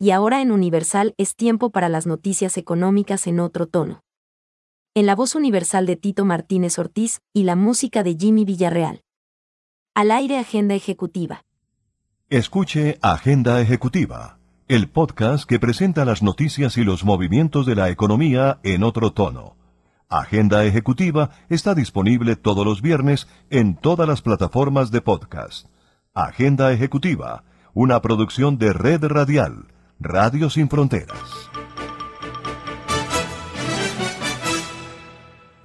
y ahora en Universal es tiempo para las noticias económicas en otro tono. En la voz universal de Tito Martínez Ortiz y la música de Jimmy Villarreal. Al aire Agenda Ejecutiva. Escuche Agenda Ejecutiva, el podcast que presenta las noticias y los movimientos de la economía en otro tono. Agenda Ejecutiva está disponible todos los viernes en todas las plataformas de podcast. Agenda Ejecutiva, una producción de Red Radial Radio Sin Fronteras.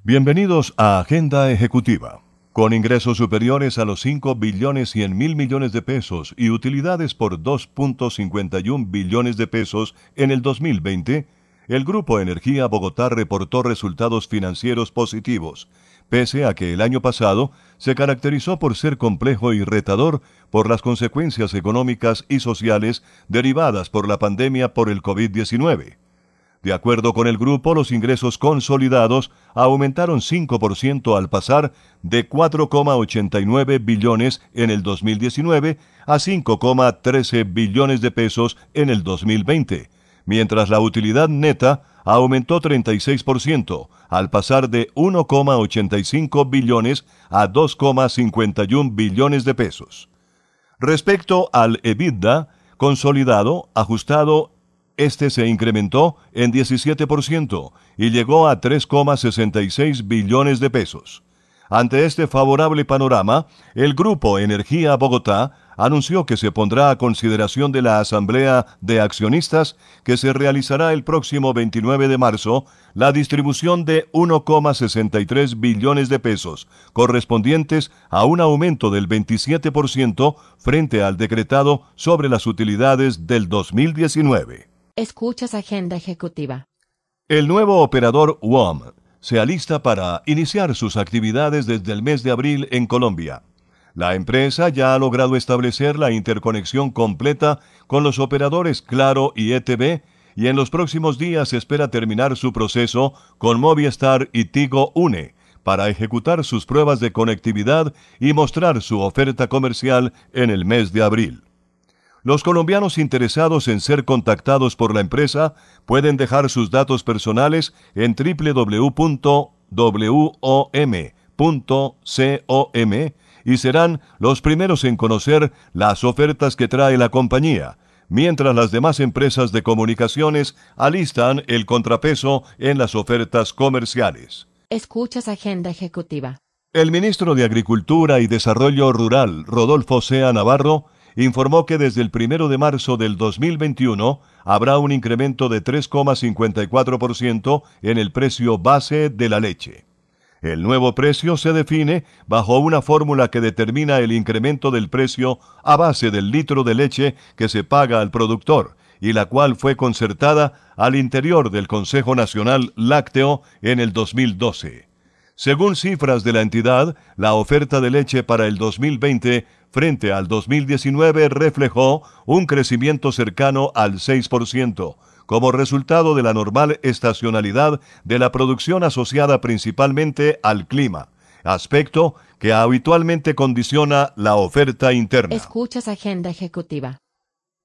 Bienvenidos a Agenda Ejecutiva. Con ingresos superiores a los 5 billones 100 mil millones de pesos y utilidades por 2.51 billones de pesos en el 2020, el Grupo Energía Bogotá reportó resultados financieros positivos, pese a que el año pasado se caracterizó por ser complejo y retador por las consecuencias económicas y sociales derivadas por la pandemia por el COVID-19. De acuerdo con el grupo, los ingresos consolidados aumentaron 5% al pasar de 4,89 billones en el 2019 a 5,13 billones de pesos en el 2020, mientras la utilidad neta aumentó 36%, al pasar de 1,85 billones a 2,51 billones de pesos. Respecto al EBITDA consolidado, ajustado, este se incrementó en 17% y llegó a 3,66 billones de pesos. Ante este favorable panorama, el Grupo Energía Bogotá anunció que se pondrá a consideración de la Asamblea de Accionistas que se realizará el próximo 29 de marzo la distribución de 1,63 billones de pesos, correspondientes a un aumento del 27% frente al decretado sobre las utilidades del 2019. Escuchas Agenda Ejecutiva. El nuevo operador WOM se alista para iniciar sus actividades desde el mes de abril en Colombia. La empresa ya ha logrado establecer la interconexión completa con los operadores Claro y ETB y en los próximos días espera terminar su proceso con Movistar y Tigo Une para ejecutar sus pruebas de conectividad y mostrar su oferta comercial en el mes de abril. Los colombianos interesados en ser contactados por la empresa pueden dejar sus datos personales en www.wom.com y serán los primeros en conocer las ofertas que trae la compañía, mientras las demás empresas de comunicaciones alistan el contrapeso en las ofertas comerciales. Escuchas Agenda Ejecutiva. El ministro de Agricultura y Desarrollo Rural, Rodolfo Sea Navarro, informó que desde el primero de marzo del 2021 habrá un incremento de 3,54% en el precio base de la leche. El nuevo precio se define bajo una fórmula que determina el incremento del precio a base del litro de leche que se paga al productor y la cual fue concertada al interior del Consejo Nacional Lácteo en el 2012. Según cifras de la entidad, la oferta de leche para el 2020 frente al 2019 reflejó un crecimiento cercano al 6%, como resultado de la normal estacionalidad de la producción asociada principalmente al clima, aspecto que habitualmente condiciona la oferta interna. Escuchas Agenda Ejecutiva.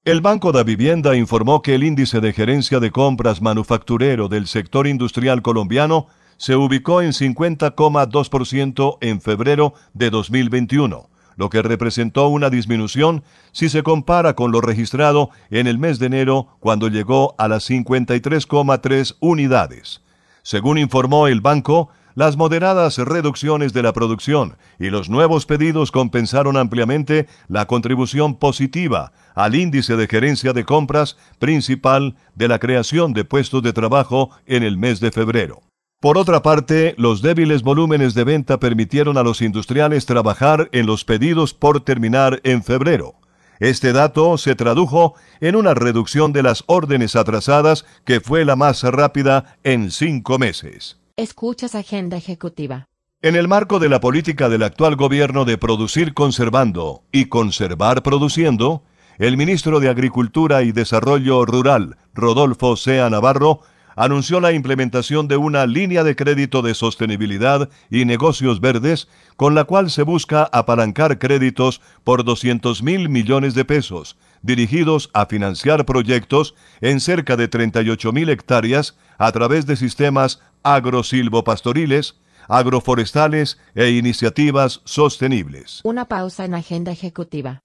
El Banco de Vivienda informó que el índice de gerencia de compras manufacturero del sector industrial colombiano se ubicó en 50,2% en febrero de 2021 lo que representó una disminución si se compara con lo registrado en el mes de enero cuando llegó a las 53,3 unidades. Según informó el banco, las moderadas reducciones de la producción y los nuevos pedidos compensaron ampliamente la contribución positiva al índice de gerencia de compras principal de la creación de puestos de trabajo en el mes de febrero. Por otra parte, los débiles volúmenes de venta permitieron a los industriales trabajar en los pedidos por terminar en febrero. Este dato se tradujo en una reducción de las órdenes atrasadas que fue la más rápida en cinco meses. Escuchas Agenda Ejecutiva. En el marco de la política del actual gobierno de producir conservando y conservar produciendo, el ministro de Agricultura y Desarrollo Rural, Rodolfo Sea Navarro, anunció la implementación de una línea de crédito de sostenibilidad y negocios verdes con la cual se busca apalancar créditos por 200 mil millones de pesos, dirigidos a financiar proyectos en cerca de 38.000 hectáreas a través de sistemas agrosilvopastoriles, agroforestales e iniciativas sostenibles. Una pausa en agenda ejecutiva.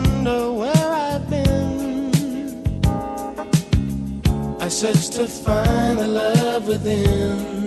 Wonder where I've been. I searched to find the love within.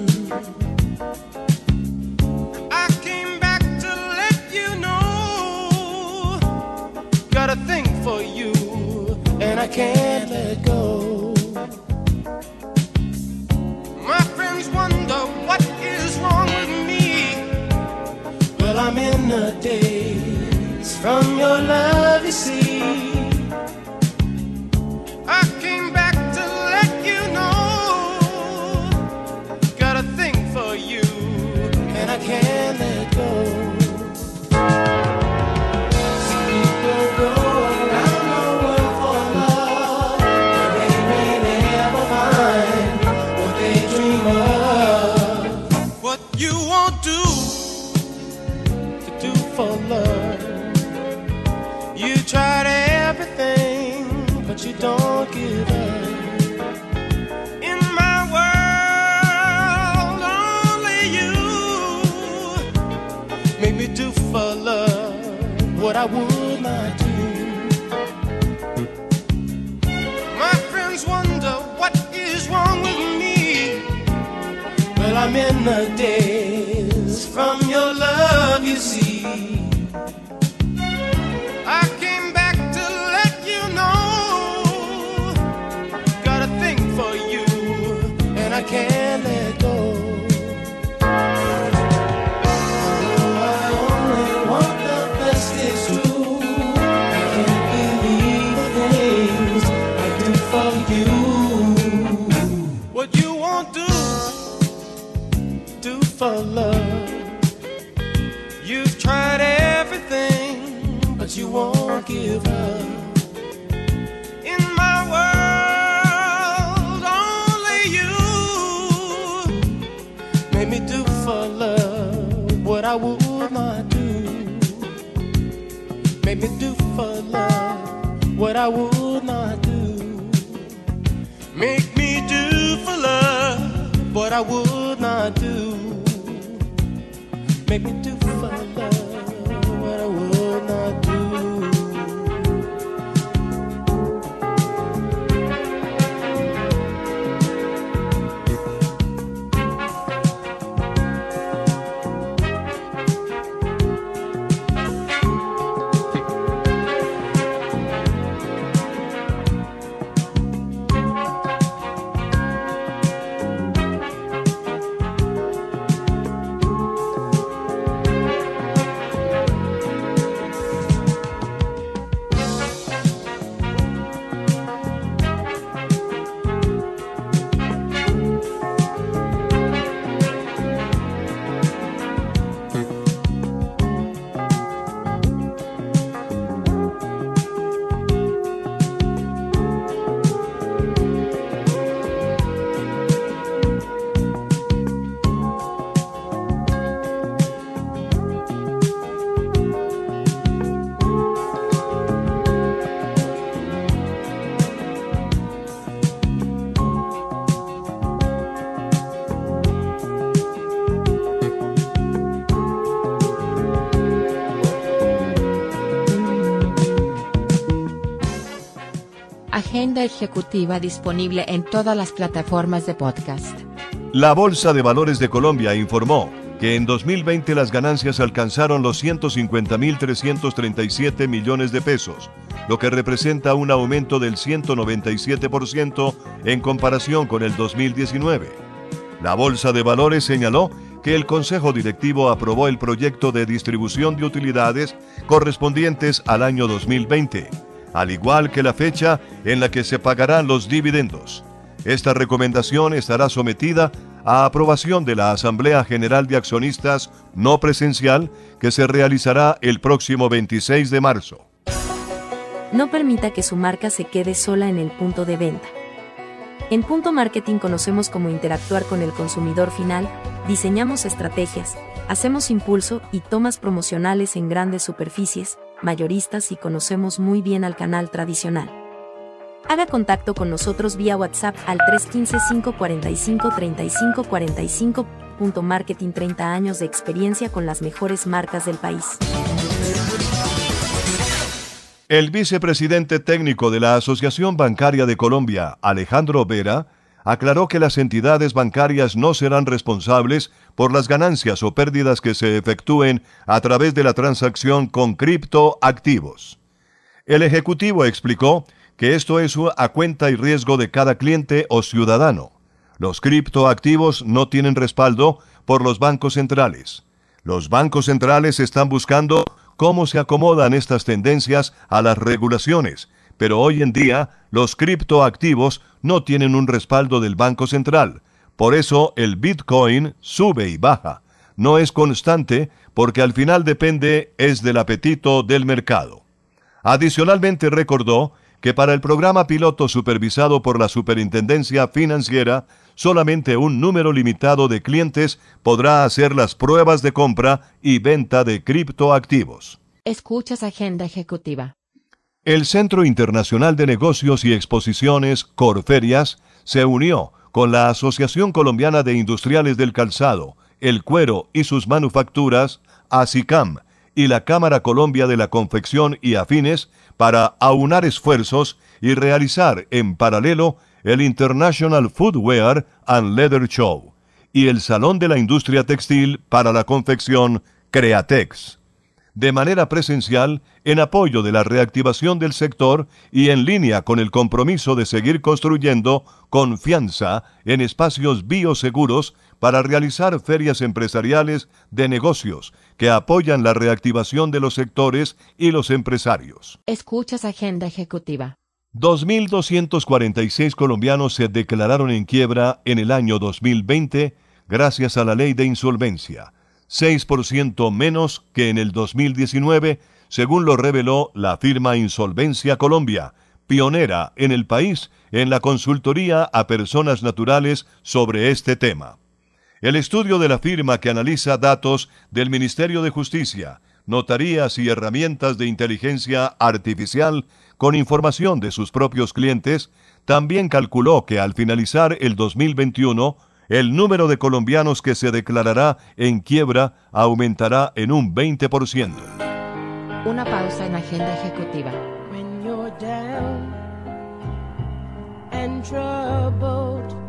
What I would not do. My friends wonder what is wrong with me. Well, I'm in the days for love. You've tried everything but you won't give up. In my world, only you made me do for love what I would not do. Made me do for love what I would not do. Make me do for love what I would not do. Make me do Ejecutiva disponible en todas las plataformas de podcast. La Bolsa de Valores de Colombia informó que en 2020 las ganancias alcanzaron los 150.337 millones de pesos, lo que representa un aumento del 197% en comparación con el 2019. La Bolsa de Valores señaló que el Consejo Directivo aprobó el proyecto de distribución de utilidades correspondientes al año 2020, al igual que la fecha en la que se pagarán los dividendos. Esta recomendación estará sometida a aprobación de la Asamblea General de Accionistas no presencial que se realizará el próximo 26 de marzo. No permita que su marca se quede sola en el punto de venta. En Punto Marketing conocemos cómo interactuar con el consumidor final, diseñamos estrategias, hacemos impulso y tomas promocionales en grandes superficies, mayoristas y conocemos muy bien al canal tradicional. Haga contacto con nosotros vía WhatsApp al 315-545-3545. Punto Marketing 30 años de experiencia con las mejores marcas del país. El vicepresidente técnico de la Asociación Bancaria de Colombia, Alejandro Vera, aclaró que las entidades bancarias no serán responsables por las ganancias o pérdidas que se efectúen a través de la transacción con criptoactivos. El Ejecutivo explicó que esto es a cuenta y riesgo de cada cliente o ciudadano. Los criptoactivos no tienen respaldo por los bancos centrales. Los bancos centrales están buscando cómo se acomodan estas tendencias a las regulaciones, pero hoy en día los criptoactivos no tienen un respaldo del Banco Central. Por eso el Bitcoin sube y baja. No es constante porque al final depende es del apetito del mercado. Adicionalmente recordó que para el programa piloto supervisado por la Superintendencia Financiera, solamente un número limitado de clientes podrá hacer las pruebas de compra y venta de criptoactivos. Escuchas Agenda Ejecutiva. El Centro Internacional de Negocios y Exposiciones, Corferias, se unió con la Asociación Colombiana de Industriales del Calzado, el Cuero y sus Manufacturas, ASICAM, y la Cámara Colombia de la Confección y Afines para aunar esfuerzos y realizar en paralelo el International Footwear and Leather Show y el Salón de la Industria Textil para la Confección Createx. De manera presencial, en apoyo de la reactivación del sector y en línea con el compromiso de seguir construyendo confianza en espacios bioseguros para realizar ferias empresariales de negocios que apoyan la reactivación de los sectores y los empresarios. Escuchas Agenda Ejecutiva. 2.246 colombianos se declararon en quiebra en el año 2020 gracias a la ley de insolvencia, 6% menos que en el 2019, según lo reveló la firma Insolvencia Colombia, pionera en el país en la consultoría a personas naturales sobre este tema. El estudio de la firma que analiza datos del Ministerio de Justicia, notarías y herramientas de inteligencia artificial con información de sus propios clientes, también calculó que al finalizar el 2021, el número de colombianos que se declarará en quiebra aumentará en un 20%. Una pausa en Agenda Ejecutiva. when you're down and troubled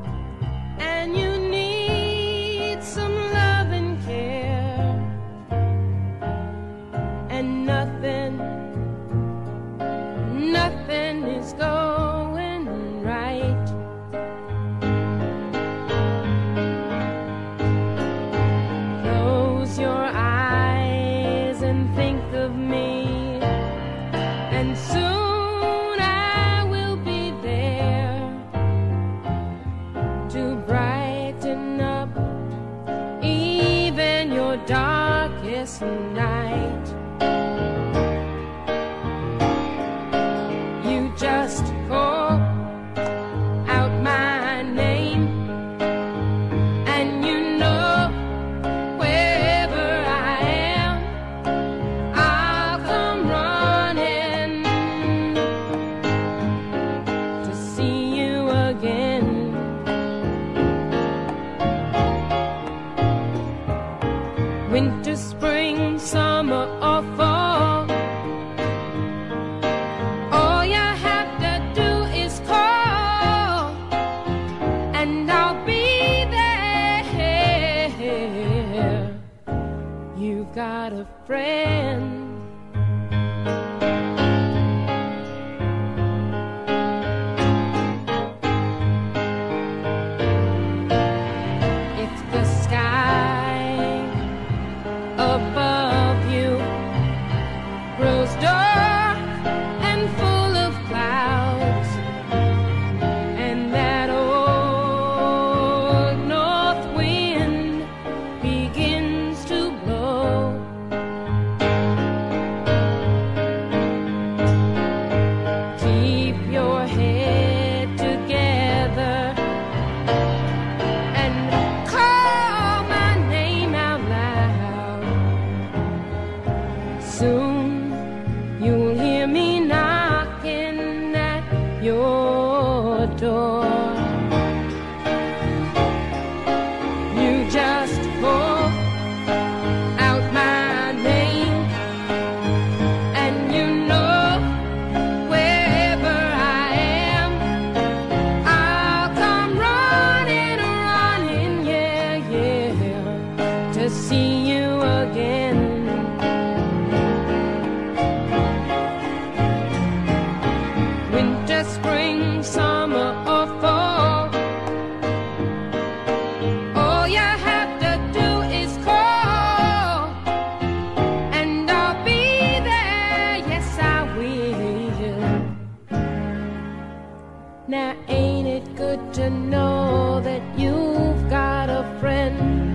Now ain't it good to know that you've got a friend?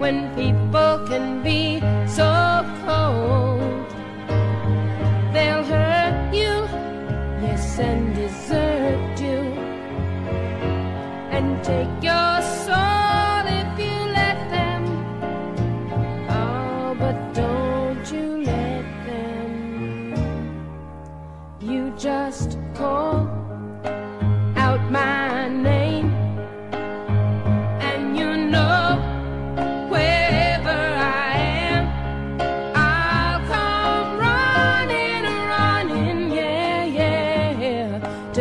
When people can be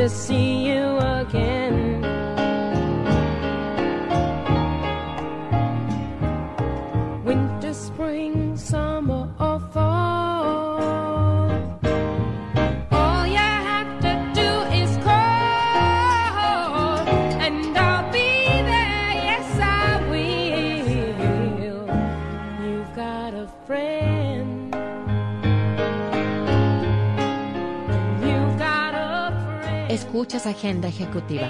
assim. Escuchas Agenda Ejecutiva.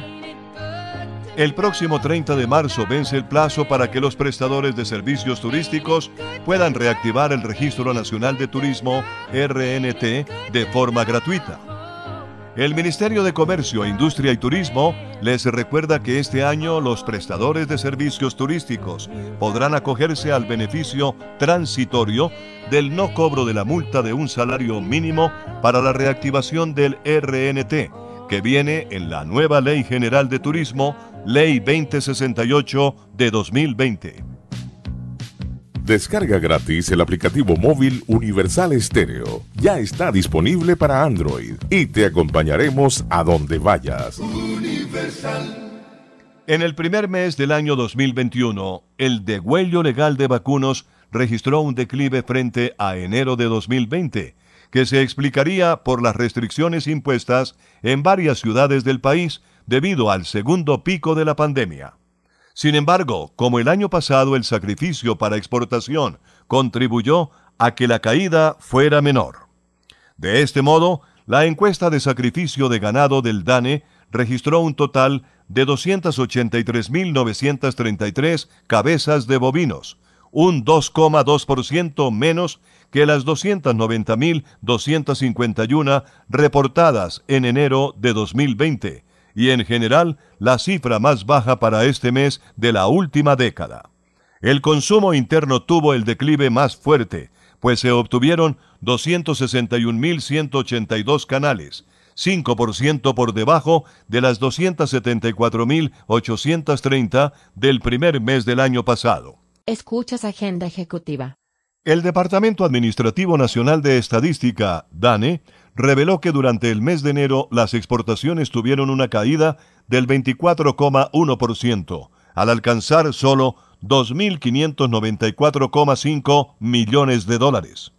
El próximo 30 de marzo vence el plazo para que los prestadores de servicios turísticos puedan reactivar el Registro Nacional de Turismo RNT de forma gratuita. El Ministerio de Comercio, Industria y Turismo les recuerda que este año los prestadores de servicios turísticos podrán acogerse al beneficio transitorio del no cobro de la multa de un salario mínimo para la reactivación del RNT, que viene en la nueva Ley General de Turismo, Ley 2068 de 2020. Descarga gratis el aplicativo móvil Universal Estéreo. Ya está disponible para Android y te acompañaremos a donde vayas. En el primer mes del año 2021, el degüello legal de vacunos registró un declive frente a enero de 2020, que se explicaría por las restricciones impuestas en varias ciudades del país debido al segundo pico de la pandemia. Sin embargo, como el año pasado el sacrificio para exportación contribuyó a que la caída fuera menor. De este modo, la encuesta de sacrificio de ganado del DANE registró un total de 283.933 cabezas de bovinos, un 2,2% menos que las 290.251 reportadas en enero de 2020, y en general la cifra más baja para este mes de la última década. El consumo interno tuvo el declive más fuerte, pues se obtuvieron 261.182 canales, 5% por debajo de las 274.830 del primer mes del año pasado. Escuchas Agenda Ejecutiva. El Departamento Administrativo Nacional de Estadística, DANE, reveló que durante el mes de enero las exportaciones tuvieron una caída del 24,1%, al alcanzar solo 2.594,5 millones de dólares.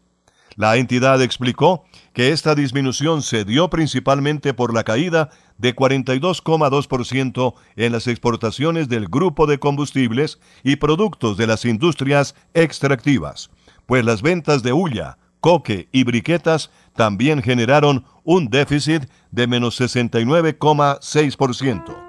La entidad explicó que esta disminución se dio principalmente por la caída de 42,2% en las exportaciones del grupo de combustibles y productos de las industrias extractivas, pues las ventas de hulla, coque y briquetas también generaron un déficit de menos 69,6%.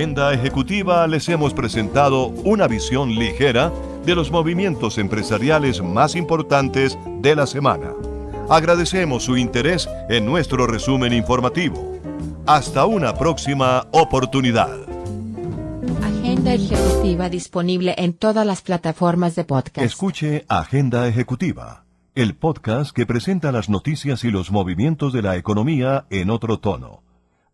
Agenda Ejecutiva les hemos presentado una visión ligera de los movimientos empresariales más importantes de la semana. Agradecemos su interés en nuestro resumen informativo. Hasta una próxima oportunidad. Agenda Ejecutiva disponible en todas las plataformas de podcast. Escuche Agenda Ejecutiva, el podcast que presenta las noticias y los movimientos de la economía en otro tono.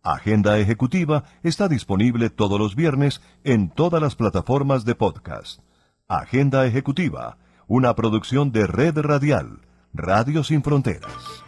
Agenda Ejecutiva está disponible todos los viernes en todas las plataformas de podcast. Agenda Ejecutiva, una producción de Red Radial, Radio Sin Fronteras.